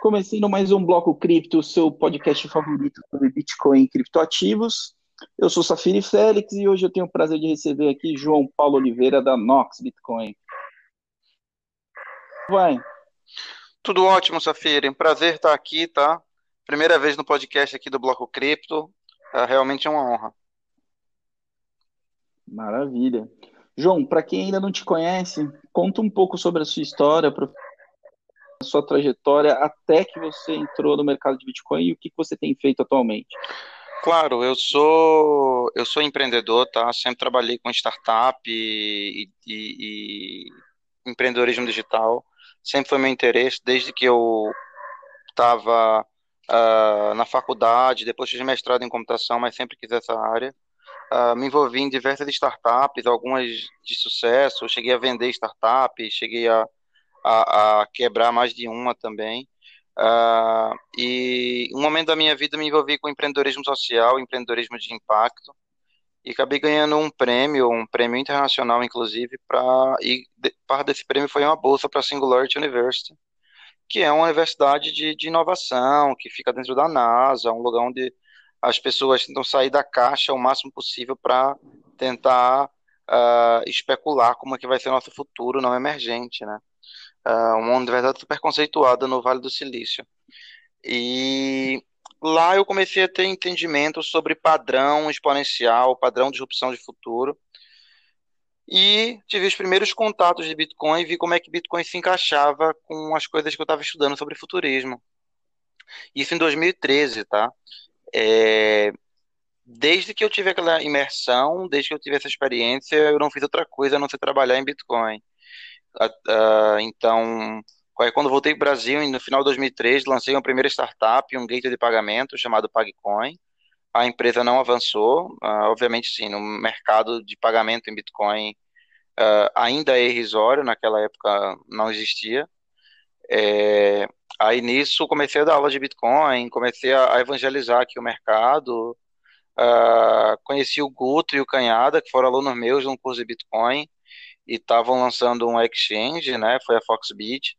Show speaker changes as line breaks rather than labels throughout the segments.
Começando mais um Bloco Cripto, seu podcast favorito sobre Bitcoin e criptoativos. Eu sou Safiri Félix e hoje eu tenho o prazer de receber aqui João Paulo Oliveira da Nox Bitcoin.
Vai. Tudo ótimo, Safiri. Prazer estar aqui, tá? Primeira vez no podcast aqui do Bloco Cripto. É, realmente é uma honra.
Maravilha. João, para quem ainda não te conhece, conta um pouco sobre a sua história, a sua trajetória até que você entrou no mercado de Bitcoin e o que você tem feito atualmente.
Claro, eu sou eu sou empreendedor, tá? Sempre trabalhei com startup e, e, e empreendedorismo digital. Sempre foi meu interesse desde que eu estava uh, ah, na faculdade, depois fiz mestrado em computação, mas sempre quis essa área. Uh, me envolvi em diversas startups, algumas de sucesso. Cheguei a vender startups, cheguei a, a, a quebrar mais de uma também. Uh, e um momento da minha vida me envolvi com empreendedorismo social, empreendedorismo de impacto, e acabei ganhando um prêmio, um prêmio internacional, inclusive, para e parte desse prêmio foi uma bolsa para a Singularity University, que é uma universidade de, de inovação, que fica dentro da NASA, um lugar onde as pessoas tentam sair da caixa o máximo possível para tentar uh, especular como é que vai ser nosso futuro não emergente, né? Uh, uma universidade super conceituada no Vale do Silício. E lá eu comecei a ter entendimento sobre padrão exponencial, padrão de disrupção de futuro. E tive os primeiros contatos de Bitcoin e vi como é que Bitcoin se encaixava com as coisas que eu estava estudando sobre futurismo. Isso em 2013, tá? É, desde que eu tive aquela imersão, desde que eu tive essa experiência, eu não fiz outra coisa a não ser trabalhar em Bitcoin. Uh, então, quando voltei para o Brasil, no final de 2013, lancei uma primeira startup, um gateway de pagamento chamado PagCoin. A empresa não avançou, uh, obviamente sim, no mercado de pagamento em Bitcoin uh, ainda é irrisório, naquela época não existia. É, Aí nisso comecei a dar aula de Bitcoin, comecei a, evangelizar aqui o mercado. Uh, conheci o Guto e o Canhada, que foram alunos meus no curso de Bitcoin, e estavam lançando um exchange, né? Foi a Foxbit.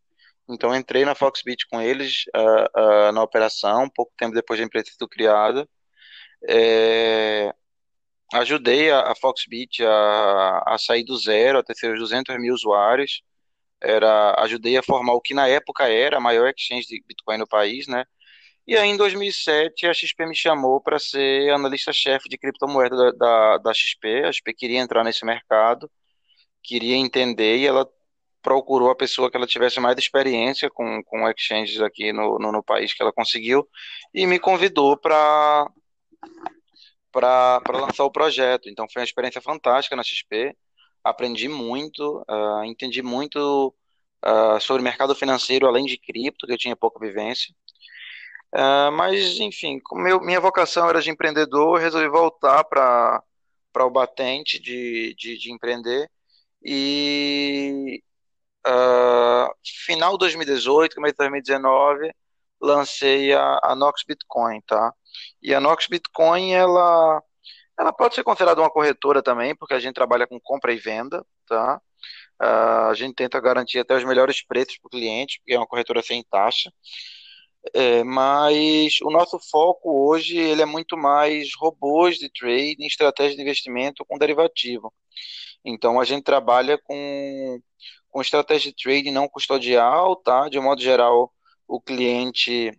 Então entrei na Foxbit com eles uh, uh, na operação, pouco tempo depois da empresa ter sido criada. É, ajudei a, a Foxbit a, a sair do zero, a ter seus 200 mil usuários era ajudei a formar o que na época era a maior exchange de Bitcoin no país, né? E aí em 2007 a XP me chamou para ser analista-chefe de criptomoeda da, da, da, XP. A XP queria entrar nesse mercado, queria entender e ela procurou a pessoa que ela tivesse mais experiência com, com exchanges aqui no, no, no país que ela conseguiu e me convidou para para lançar o projeto. Então foi uma experiência fantástica na XP aprendi muito, uh, entendi muito uh, sobre mercado financeiro, além de cripto, que eu tinha pouca vivência. Uh, mas, enfim, como meu, minha vocação era de empreendedor, resolvi voltar para o batente de, de, de, empreender. E final de 2018, começo de 2019, lancei a, a Nox Bitcoin, tá? E a Nox Bitcoin, ela ela pode ser considerada uma corretora também, porque a gente trabalha com compra e venda, tá? Uh, a gente tenta garantir até os melhores preços para o cliente, porque é uma corretora sem taxa. É, mas o nosso foco hoje ele é muito mais robôs de trading, estratégia de investimento com derivativo. Então a gente trabalha com, com estratégia de trading não custodial, tá? De modo geral, o cliente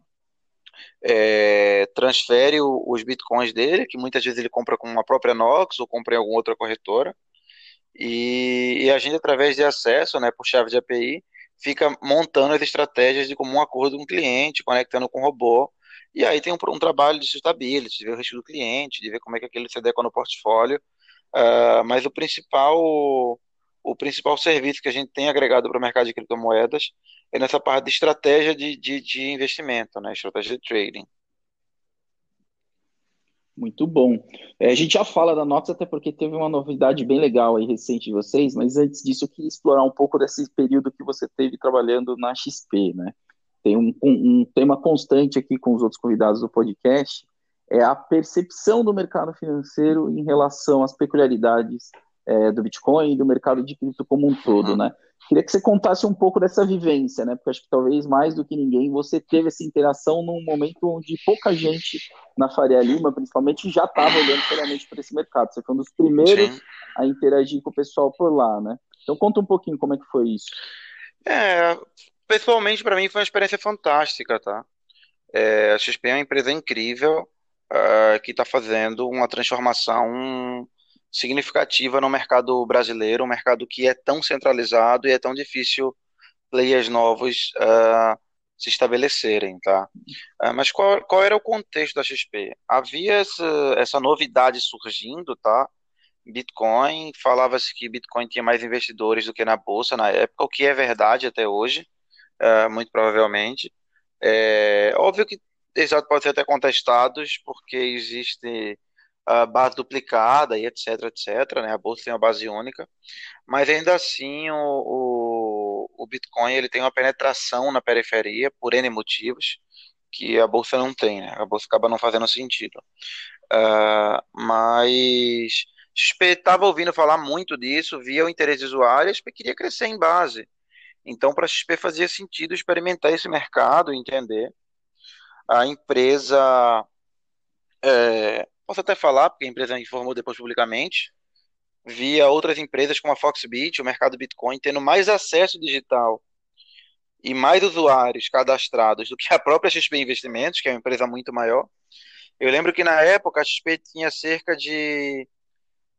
é, transfere o, os bitcoins dele, que muitas vezes ele compra com uma própria Nox ou compra em alguma outra corretora, e, e a gente, através de acesso, né, por chave de API, fica montando as estratégias de comum acordo com o cliente, conectando com o robô, e aí tem um, um trabalho de sustainability, de ver o risco do cliente, de ver como é que aquele se adequa no portfólio, uh, mas o principal o principal serviço que a gente tem agregado para o mercado de criptomoedas é nessa parte de estratégia de, de, de investimento, né? estratégia de trading.
Muito bom. É, a gente já fala da Nox até porque teve uma novidade bem legal aí recente de vocês, mas antes disso eu queria explorar um pouco desse período que você teve trabalhando na XP, né? Tem um, um, um tema constante aqui com os outros convidados do podcast, é a percepção do mercado financeiro em relação às peculiaridades é, do Bitcoin e do mercado de cripto como um todo, né? Queria que você contasse um pouco dessa vivência, né? Porque acho que talvez mais do que ninguém você teve essa interação num momento onde pouca gente na Faria Lima, principalmente, já estava olhando seriamente para esse mercado. Você foi um dos primeiros Sim. a interagir com o pessoal por lá, né? Então conta um pouquinho como é que foi isso.
É, pessoalmente para mim foi uma experiência fantástica, tá? É, a XP é uma empresa incrível uh, que está fazendo uma transformação significativa no mercado brasileiro, um mercado que é tão centralizado e é tão difícil players novos uh, se estabelecerem, tá? Uh, mas qual, qual, era o contexto da XP? Havia essa, essa novidade surgindo, tá? Bitcoin, falava-se que Bitcoin tinha mais investidores do que na bolsa na época, o que é verdade até hoje, muito provavelmente. É, óbvio que esses dados podem ser até contestados, porque existe a base duplicada e etc, etc, né? A bolsa tem uma base única, mas ainda assim o, o, o Bitcoin ele tem uma penetração na periferia por N motivos que a bolsa não tem, né? A bolsa acaba não fazendo sentido. Uh, mas estava ouvindo falar muito disso, via o interesse dos usuários, XP queria crescer em base. Então, para a XP fazia sentido experimentar esse mercado, entender. A empresa é, Posso até falar, porque a empresa informou depois publicamente, via outras empresas como a Foxbit, o mercado Bitcoin, tendo mais acesso digital e mais usuários cadastrados do que a própria XP Investimentos, que é uma empresa muito maior. Eu lembro que na época a XP tinha cerca de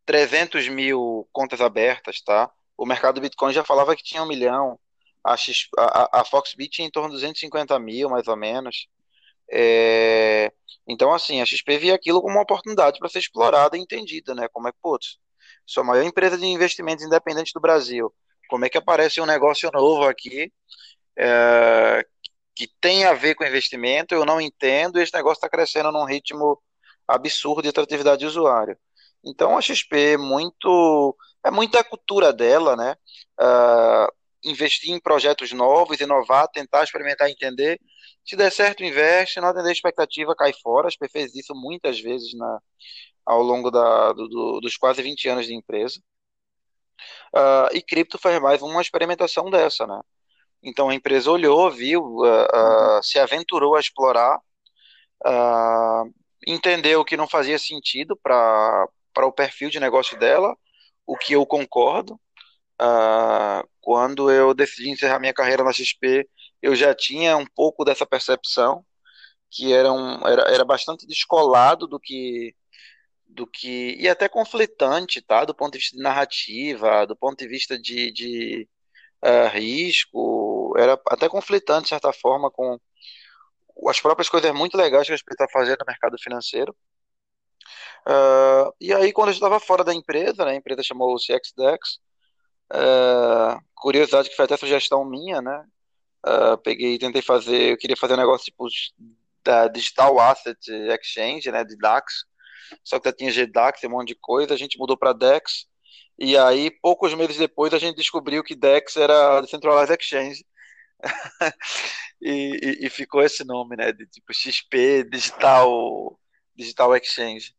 300 mil contas abertas, tá? O mercado Bitcoin já falava que tinha um milhão. A, X, a, a Foxbit tinha em torno de 250 mil, mais ou menos. É, então, assim, a XP via aquilo como uma oportunidade para ser explorada e entendida, né? Como é que, putz, sou a maior empresa de investimentos independentes do Brasil. Como é que aparece um negócio novo aqui é, que tem a ver com investimento? Eu não entendo e esse negócio está crescendo num ritmo absurdo de atratividade de usuário. Então, a XP é muito é muita cultura dela, né? Uh, investir em projetos novos, inovar, tentar experimentar, entender se der certo, investe, não atender a expectativa, cai fora. A SP fez isso muitas vezes na, ao longo da, do, dos quase 20 anos de empresa. Uh, e cripto faz mais uma experimentação dessa, né? Então a empresa olhou, viu, uh, uh, se aventurou a explorar, entendeu que não fazia sentido para o perfil de negócio dela, o que eu concordo. quando eu decidi encerrar minha carreira na XP, eu já tinha um pouco dessa percepção que era, um, era, era bastante descolado do que do que e até conflitante, tá? Do ponto de vista de narrativa, do ponto de vista de, de uh, risco, era até conflitante de certa forma com as próprias coisas muito legais que a gente está fazendo no mercado financeiro. Uh, e aí, quando eu estava fora da empresa, né, a empresa chamou o CXDEX, uh, curiosidade que foi até sugestão minha, né? Uh, peguei, tentei fazer, eu queria fazer um negócio tipo da Digital Asset Exchange, né, de DAX, só que já tinha GDAX, um monte de coisa, a gente mudou para DEX, e aí, poucos meses depois, a gente descobriu que DEX era Decentralized Exchange, e, e, e, ficou esse nome, né, de tipo XP Digital, Digital Exchange.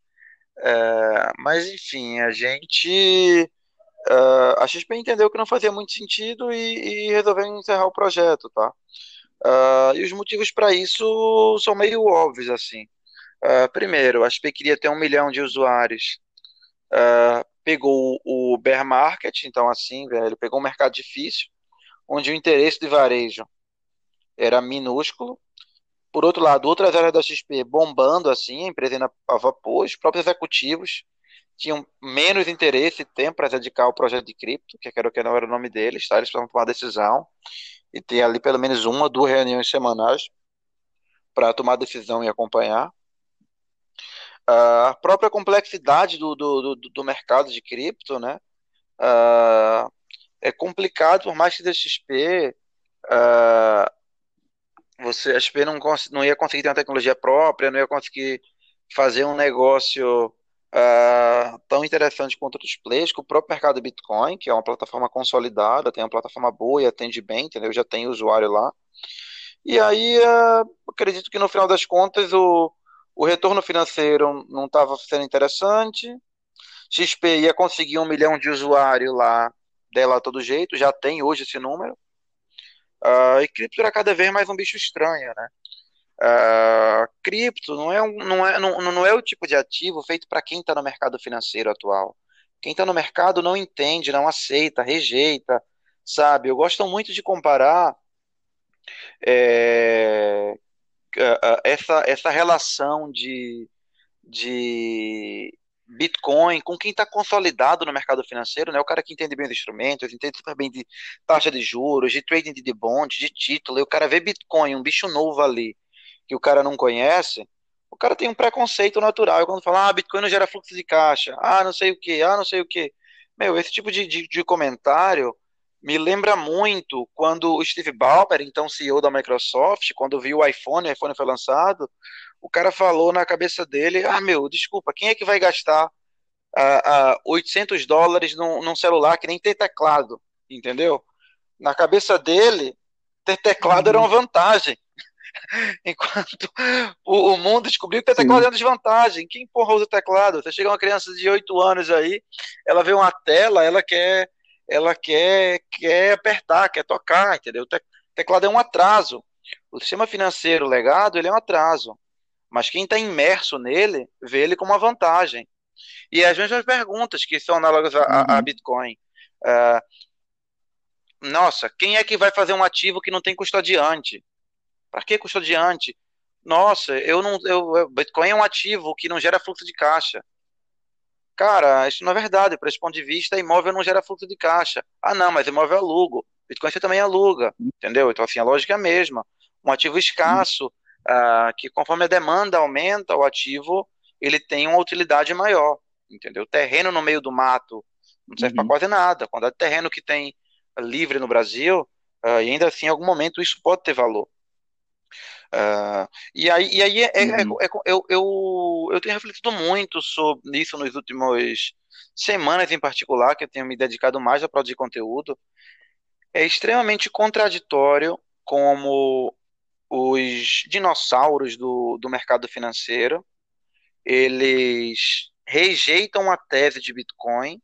É, mas, enfim, a gente Uh, a XP entendeu que não fazia muito sentido e, e resolveu encerrar o projeto, tá? Uh, e os motivos para isso são meio óbvios, assim. Uh, primeiro, a XP queria ter um milhão de usuários. pegou o bear market, então assim, velho, pegou um mercado difícil, onde o interesse de varejo era minúsculo. Por outro lado, outras áreas da XP bombando, assim, a empresa ainda a vapor, os próprios executivos tinham menos interesse e tempo para dedicar ao projeto de cripto, que quero que não era o nome deles, tá? Eles precisavam tomar decisão e ter ali pelo menos uma, duas reuniões semanais para tomar decisão e acompanhar. a própria complexidade do, do, do, do, mercado de cripto, né? Uh, é complicado, por mais que da XP uh, você, a XP não, não ia conseguir ter uma tecnologia própria, não ia conseguir fazer um negócio uh, tão interessante quanto outros players, que o próprio mercado Bitcoin, que é uma plataforma consolidada, tem uma plataforma boa e atende bem, entendeu? Já tem usuário lá. E aí, uh, acredito que no final das contas o, o retorno financeiro não estava sendo interessante. XP ia conseguir um milhão de usuários lá dela todo jeito, já tem hoje esse número. Uh, e cripto era cada vez mais um bicho estranho, né? Uh, cripto não é, um, não, é, não, não é o tipo de ativo feito para quem está no mercado financeiro atual. Quem está no mercado não entende, não aceita, rejeita, sabe? Eu gosto muito de comparar é, essa, essa relação de, de Bitcoin com quem está consolidado no mercado financeiro, né? O cara que entende bem os instrumentos, entende super bem de taxa de juros, de trading de bond, de título, e o cara vê Bitcoin, um bicho novo ali, que o cara não conhece, o cara tem um preconceito natural. Quando fala, ah, Bitcoin não gera fluxo de caixa, ah, não sei o que, ah, não sei o que. Meu, esse tipo de, de, de comentário me lembra muito quando o Steve Ballmer, então CEO da Microsoft, quando viu o iPhone, o iPhone foi lançado, o cara falou na cabeça dele: Ah, meu, desculpa, quem é que vai gastar uh, uh, 800 dólares num, num, celular que nem tem teclado? Entendeu? Na cabeça dele, ter teclado era uma uhum. vantagem. Enquanto o, o, mundo descobriu que ter teclado Sim. uma desvantagem. Quem porra usa teclado? Você chega uma criança de 8 anos aí, ela vê uma tela, ela quer ela quer, quer apertar, quer tocar, entendeu? O teclado é um atraso. O sistema financeiro legado, ele é um atraso. Mas quem está imerso nele, vê ele como uma vantagem. E as mesmas perguntas que são análogas a, uhum. a Bitcoin. Uh, nossa, quem é que vai fazer um ativo que não tem custodiante? Para que custodiante? Nossa, eu não, eu, Bitcoin é um ativo que não gera fluxo de caixa. Cara, isso não é verdade. Por esse ponto de vista, imóvel não gera fluxo de caixa. Ah, não, mas imóvel alugo. Bitcoin você também aluga, entendeu? Então, assim, a lógica é a mesma. Um ativo escasso, uh, que conforme a demanda aumenta, o ativo ele tem uma utilidade maior, entendeu? Terreno no meio do mato não serve uhum. para quase nada. Quando é terreno que tem livre no Brasil, uh, e ainda assim, em algum momento, isso pode ter valor. Uh, e aí, e aí é, é, uhum. é, eu, eu, eu tenho refletido muito sobre isso nos últimos semanas em particular, que eu tenho me dedicado mais a produzir conteúdo. É extremamente contraditório como os dinossauros do, do mercado financeiro eles rejeitam a tese de Bitcoin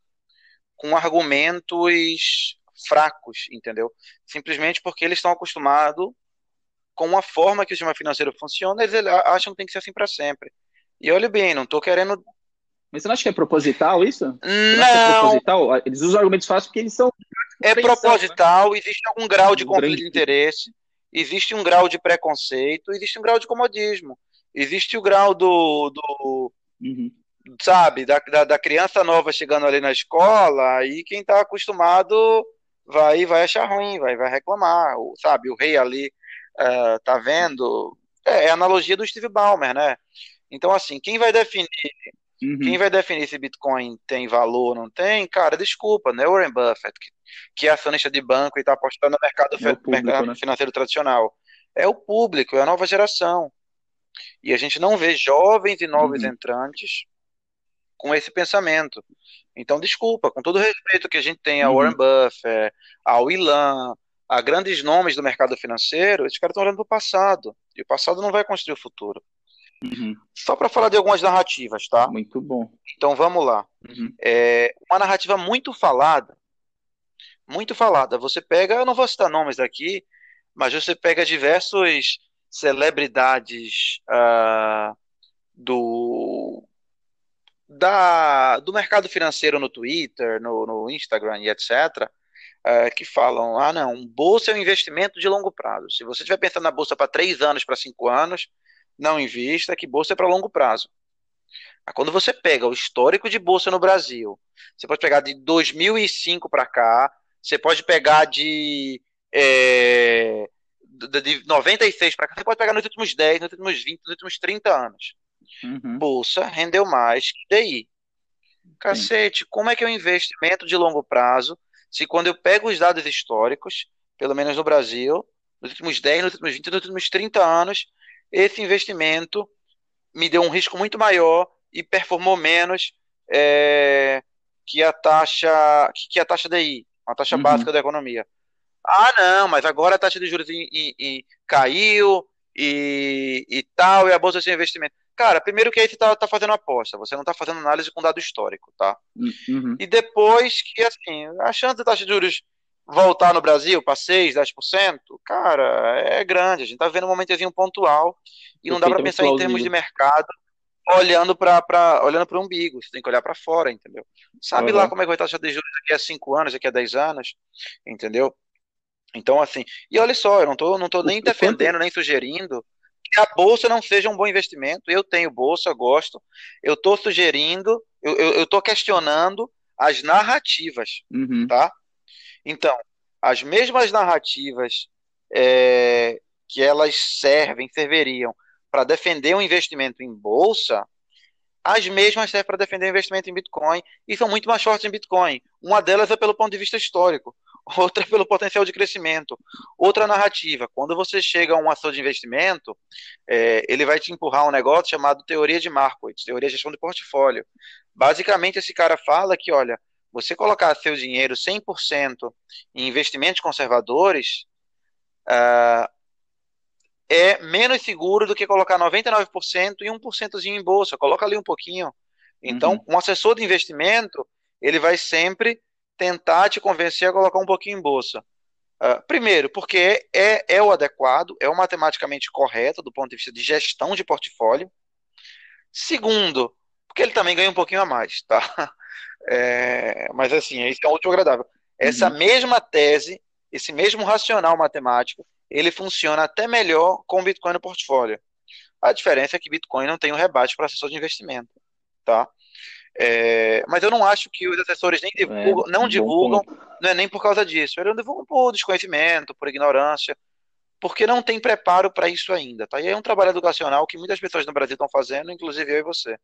com argumentos fracos, entendeu? Simplesmente porque eles estão acostumados com a forma que o sistema financeiro funciona, eles acham que tem que ser assim para sempre. E olha bem, não estou querendo.
Mas você não acha que é proposital isso?
Não. É proposital?
Eles usam argumentos fáceis porque eles são.
É né? proposital, né? existe algum grau de um conflito grande... de interesse, existe um grau de preconceito, existe um grau de comodismo, existe o grau do. do uhum. Sabe, da, da, da, criança nova chegando ali na escola, e quem está acostumado vai vai achar ruim, vai, vai reclamar, sabe? O rei ali uh, tá vendo? É, é, a analogia do Steve Ballmer, né? Então, assim, quem vai definir uhum. quem vai definir se Bitcoin tem valor ou não tem, cara, desculpa, não é Warren Buffett, que, que é acionista de banco e está apostando no mercado, é público, mercado né? financeiro tradicional. É o público, é a nova geração. E a gente não vê jovens e novos uhum. entrantes com esse pensamento. Então, desculpa, com todo o respeito que a gente tem a uhum. Warren Buffett, ao Ilan, a grandes nomes do mercado financeiro, esses caras estão olhando para o passado. E o passado não vai construir o futuro. Uhum. Só para falar de algumas narrativas, tá?
Muito bom.
Então vamos lá. Uhum. É uma narrativa muito falada. Muito falada. Você pega, eu não vou citar nomes aqui, mas você pega diversos celebridades uh, do da, do mercado financeiro no Twitter, no, no Instagram e etc é, que falam: ah, não, bolsa é um investimento de longo prazo. Se você estiver pensando na bolsa para três anos, para cinco anos, não invista, que bolsa é para longo prazo. Quando você pega o histórico de bolsa no Brasil, você pode pegar de 2005 para cá, você pode pegar de, é, de 96 para cá, você pode pegar nos últimos 10, nos últimos 20, nos últimos 30 anos. Uhum. Bolsa rendeu mais que DI. Cacete, Sim. como é que é um investimento de longo prazo se quando eu pego os dados históricos, pelo menos no Brasil, nos últimos 10, nos últimos 20, nos últimos 30 anos, esse investimento me deu um risco muito maior e performou menos é, que a taxa que a taxa DI, a taxa uhum. básica da economia. Ah, não, mas agora a taxa de juros caiu e, e tal, e a bolsa de investimento. Cara, primeiro que aí você tá, tá fazendo aposta, você não tá fazendo análise com dado histórico, tá?
Uhum.
E depois que, assim, a chance da taxa de juros voltar no Brasil para 6, 10%, cara, é grande. A gente tá vendo um momentozinho pontual e não dá para pensar em termos de mercado olhando para olhando para o umbigo, você tem que olhar para fora, entendeu? Sabe uhum. lá como é que vai estar a taxa de juros daqui a 5 anos, daqui a 10 anos, entendeu? Então, assim, e olha só, eu não tô, não tô nem defendendo, nem sugerindo que a bolsa não seja um bom investimento. Eu tenho bolsa, gosto. Eu tô sugerindo, eu, tô questionando as narrativas,
uhum.
tá? Então, as mesmas narrativas é, que elas servem, serviriam para defender um investimento em bolsa, as mesmas servem para defender o investimento em Bitcoin e são muito mais fortes em Bitcoin. Uma delas é pelo ponto de vista histórico, outra pelo potencial de crescimento. Outra narrativa, quando você chega a um ação de investimento, é, ele vai te empurrar um negócio chamado teoria de Markowitz, teoria de gestão de portfólio. Basicamente, esse cara fala que, olha, você colocar seu dinheiro 100% em investimentos conservadores, uh, é menos seguro do que colocar 99% e 1% em bolsa. Coloca ali um pouquinho. Então, uhum. um assessor de investimento, ele vai sempre tentar te convencer a colocar um pouquinho em bolsa. Uh, primeiro, porque é, é o adequado, é o matematicamente correto do ponto de vista de gestão de portfólio. Segundo, porque ele também ganha um pouquinho a mais, tá? É, mas assim, isso é útil agradável. Essa uhum. mesma tese, esse mesmo racional matemático, ele funciona até melhor com o Bitcoin no portfólio. A diferença é que Bitcoin não tem um rebate para assessor de investimento, tá? É, mas eu não acho que os assessores nem divulgam, é, não divulgam, não é nem por causa disso. Eles não divulgam por desconhecimento, por ignorância, porque não tem preparo para isso ainda, tá? E é um trabalho educacional que muitas pessoas no Brasil estão fazendo, inclusive eu e você.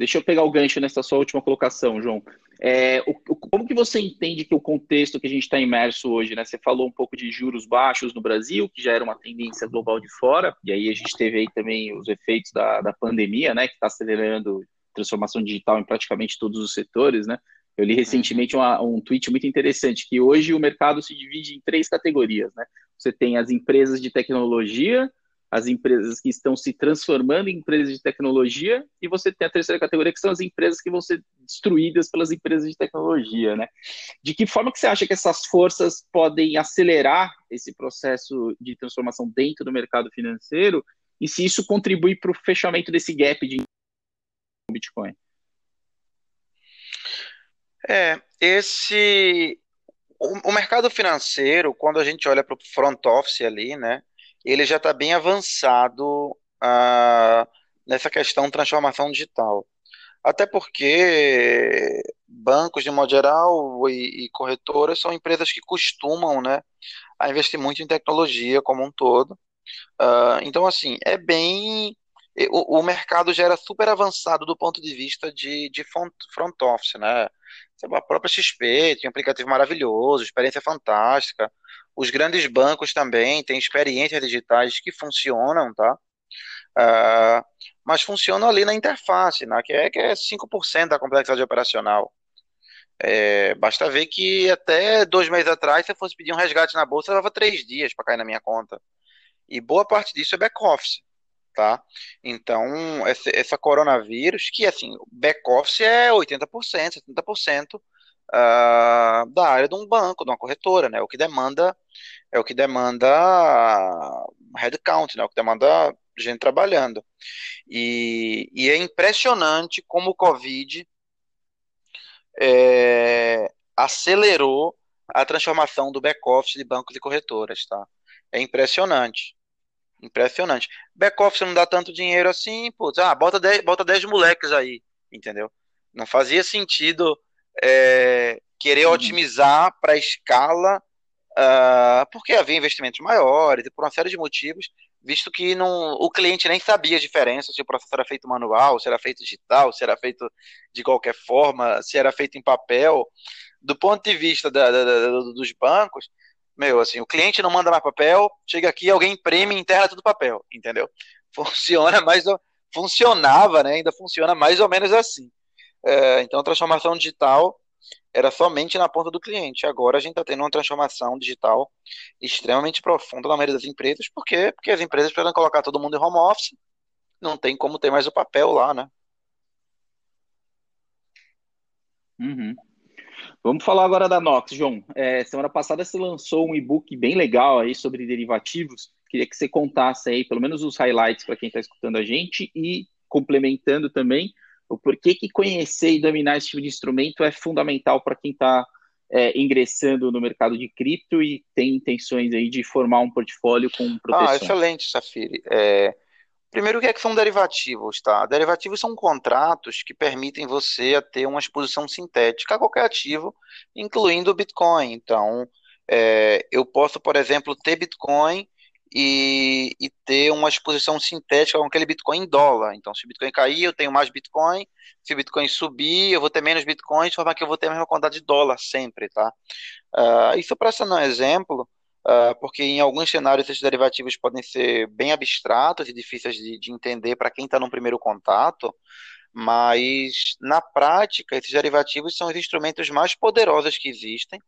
Deixa eu pegar o gancho nessa sua última colocação, João. É, o, o, como que você entende que o contexto que a gente está imerso hoje, né? Você falou um pouco de juros baixos no Brasil, que já era uma tendência global de fora, e aí a gente teve aí também os efeitos da, da pandemia, né? Que está acelerando transformação digital em praticamente todos os setores, né? Eu li recentemente uma, um tweet muito interessante, que hoje o mercado se divide em três categorias, né? Você tem as empresas de tecnologia, as empresas que estão se transformando em empresas de tecnologia, e você tem a terceira categoria, que são as empresas que vão ser destruídas pelas empresas de tecnologia, né? De que forma que você acha que essas forças podem acelerar esse processo de transformação dentro do mercado financeiro, e se isso contribui para o fechamento desse gap de Bitcoin?
É, esse... O, mercado financeiro, quando a gente olha para o front office ali, né, ele já está bem avançado ah, nessa questão transformação digital. Até porque bancos, de modo geral, e, e, corretoras são empresas que costumam né, a investir muito em tecnologia como um todo. Uh, então, assim, é bem. O, o, mercado já era super avançado do ponto de vista de, de front, front office, né? A própria XP tinha um aplicativo maravilhoso, experiência fantástica. Os grandes bancos também têm experiências digitais que funcionam, tá? Uh, mas funcionam ali na interface, né? que, é, que é 5% da complexidade operacional. É, basta ver que até dois meses atrás, se eu fosse pedir um resgate na bolsa, levava três dias para cair na minha conta. E boa parte disso é back-office, tá? Então, essa, essa coronavírus, que assim, back-office é 80%, 70%, uh, da área de um banco, de uma corretora, né? O que demanda é o que demanda headcount, né? O que demanda gente trabalhando. E, e é impressionante como o Covid é, acelerou a transformação do back-office de bancos e corretoras, tá? É impressionante. Impressionante. Back-office não dá tanto dinheiro assim, putz, ah, bota 10, bota 10 moleques aí, entendeu? Não fazia sentido é, querer uhum. otimizar para a escala, uh, porque havia investimentos maiores e por uma série de motivos, visto que não, o cliente nem sabia a diferença se o processo era feito manual, se era feito digital, se era feito de qualquer forma, se era feito em papel. Do ponto de vista da, da, da, dos bancos, meu, assim, o cliente não manda mais papel, chega aqui, alguém imprime, enterra tudo papel, entendeu? Funciona mais, funcionava, né? Ainda funciona mais ou menos assim. É, então, a transformação digital era somente na ponta do cliente. Agora a gente está tendo uma transformação digital extremamente profunda na maioria das empresas. Por quê? Porque as empresas precisam colocar todo mundo em home office não tem como ter mais o papel lá, né?
Uhum. Vamos falar agora da Nox, João. É, semana passada você lançou um e-book bem legal aí sobre derivativos. Queria que você contasse aí pelo menos os highlights para quem está escutando a gente e complementando também o porquê que conhecer e dominar esse tipo de instrumento é fundamental para quem está é, ingressando no mercado de cripto e tem intenções aí de formar um portfólio com proteção.
Ah, excelente, Safiri. É, Primeiro, o que, é que são derivativos, tá? Derivativos são contratos que permitem você ter uma exposição sintética a qualquer ativo, incluindo o Bitcoin. Então, é, eu posso, por exemplo, ter Bitcoin e, e, ter uma exposição sintética com aquele Bitcoin em dólar. Então, se o Bitcoin cair, eu tenho mais Bitcoin. Se o Bitcoin subir, eu vou ter menos Bitcoin, de forma que eu vou ter a mesma quantidade de dólar sempre, tá? Uh, isso para ser um exemplo, Uh, porque em alguns cenários esses derivativos podem ser bem abstratos e difíceis de, de entender para quem está no primeiro contato, mas na prática esses derivativos são os instrumentos mais poderosos que existem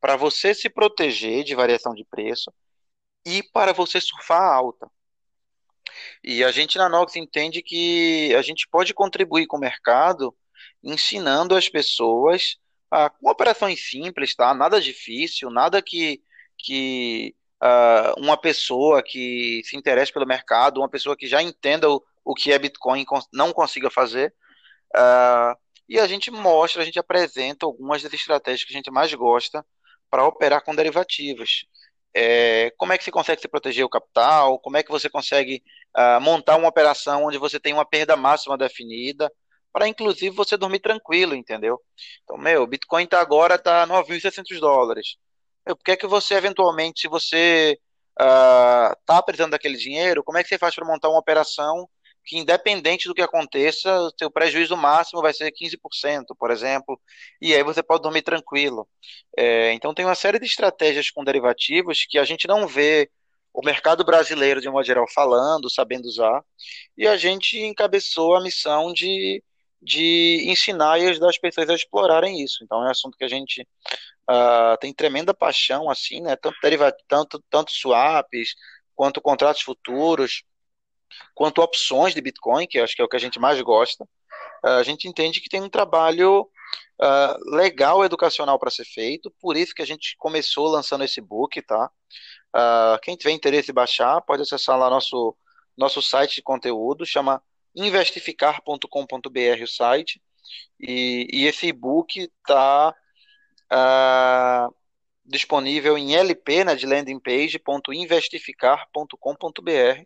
para você se proteger de variação de preço e para você surfar alta. E a gente na Nox entende que a gente pode contribuir com o mercado ensinando as pessoas a, com operações simples, tá? Nada difícil, nada que que uh, uma pessoa que se interesse pelo mercado, uma pessoa que já entenda o, o que é Bitcoin não consiga fazer. Uh, e a gente mostra, a gente apresenta algumas das estratégias que a gente mais gosta para operar com derivativos. É, como é que você consegue se proteger o capital? Como é que você consegue uh, montar uma operação onde você tem uma perda máxima definida? Para inclusive você dormir tranquilo, entendeu? Então, meu, Bitcoin tá agora tá 9.600 dólares. Por que é que você, eventualmente, se você está uh, precisando daquele dinheiro, como é que você faz para montar uma operação que, independente do que aconteça, o seu prejuízo máximo vai ser 15%, por exemplo, e aí você pode dormir tranquilo. É, então, tem uma série de estratégias com derivativos que a gente não vê o mercado brasileiro, de uma geral, falando, sabendo usar, e a gente encabeçou a missão de, de ensinar e ajudar as pessoas a explorarem isso. Então, é um assunto que a gente uh, tem tremenda paixão, assim, né? Tanto, deriva, tanto, tanto swaps, quanto contratos futuros, quanto opções de Bitcoin, que acho que é o que a gente mais gosta. Uh, a gente entende que tem um trabalho uh, legal educacional para ser feito, por isso que a gente começou lançando esse book, tá? quem tiver interesse em baixar, pode acessar lá nosso, nosso site de conteúdo, chama investificar.com.br o site, e, e esse e-book está uh, disponível em LP, né, de landing page.investificar.com.br.